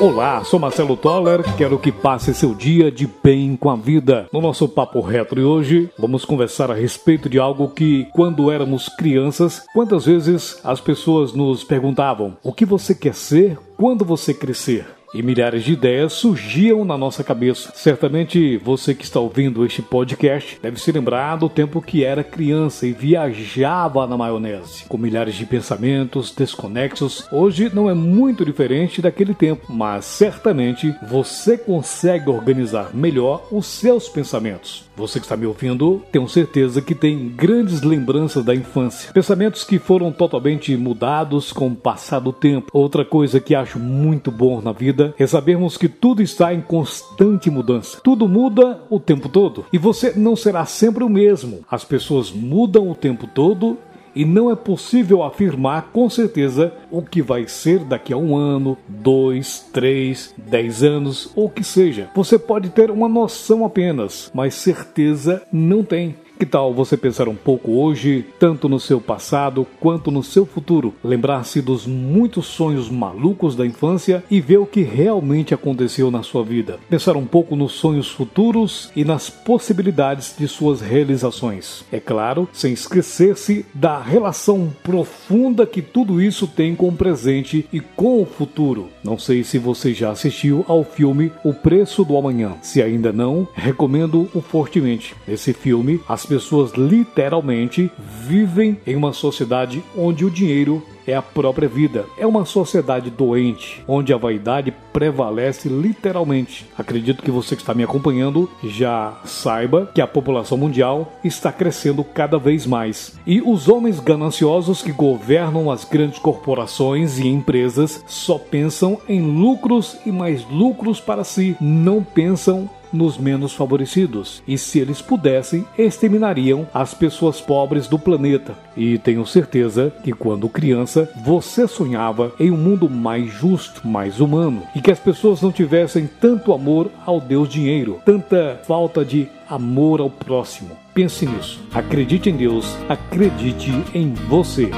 Olá, sou Marcelo Toller, quero que passe seu dia de bem com a vida. No nosso papo retro de hoje, vamos conversar a respeito de algo que, quando éramos crianças, quantas vezes as pessoas nos perguntavam: o que você quer ser quando você crescer? E milhares de ideias surgiam na nossa cabeça. Certamente você que está ouvindo este podcast deve se lembrar do tempo que era criança e viajava na maionese, com milhares de pensamentos desconexos. Hoje não é muito diferente daquele tempo, mas certamente você consegue organizar melhor os seus pensamentos. Você que está me ouvindo, tenho certeza que tem grandes lembranças da infância. Pensamentos que foram totalmente mudados com o passar do tempo. Outra coisa que acho muito bom na vida é sabermos que tudo está em constante mudança. Tudo muda o tempo todo e você não será sempre o mesmo. As pessoas mudam o tempo todo e não é possível afirmar com certeza o que vai ser daqui a um ano, dois, três, dez anos ou o que seja. Você pode ter uma noção apenas, mas certeza não tem. Que tal você pensar um pouco hoje, tanto no seu passado quanto no seu futuro? Lembrar-se dos muitos sonhos malucos da infância e ver o que realmente aconteceu na sua vida. Pensar um pouco nos sonhos futuros e nas possibilidades de suas realizações. É claro, sem esquecer-se da relação profunda que tudo isso tem com o presente e com o futuro. Não sei se você já assistiu ao filme O Preço do Amanhã. Se ainda não, recomendo-o fortemente. Nesse filme, as pessoas literalmente vivem em uma sociedade onde o dinheiro é a própria vida. É uma sociedade doente, onde a vaidade prevalece literalmente. Acredito que você que está me acompanhando já saiba que a população mundial está crescendo cada vez mais. E os homens gananciosos que governam as grandes corporações e empresas só pensam em lucros e mais lucros para si, não pensam nos menos favorecidos, e se eles pudessem, exterminariam as pessoas pobres do planeta. E tenho certeza que quando criança você sonhava em um mundo mais justo, mais humano, e que as pessoas não tivessem tanto amor ao Deus dinheiro, tanta falta de amor ao próximo. Pense nisso. Acredite em Deus, acredite em você.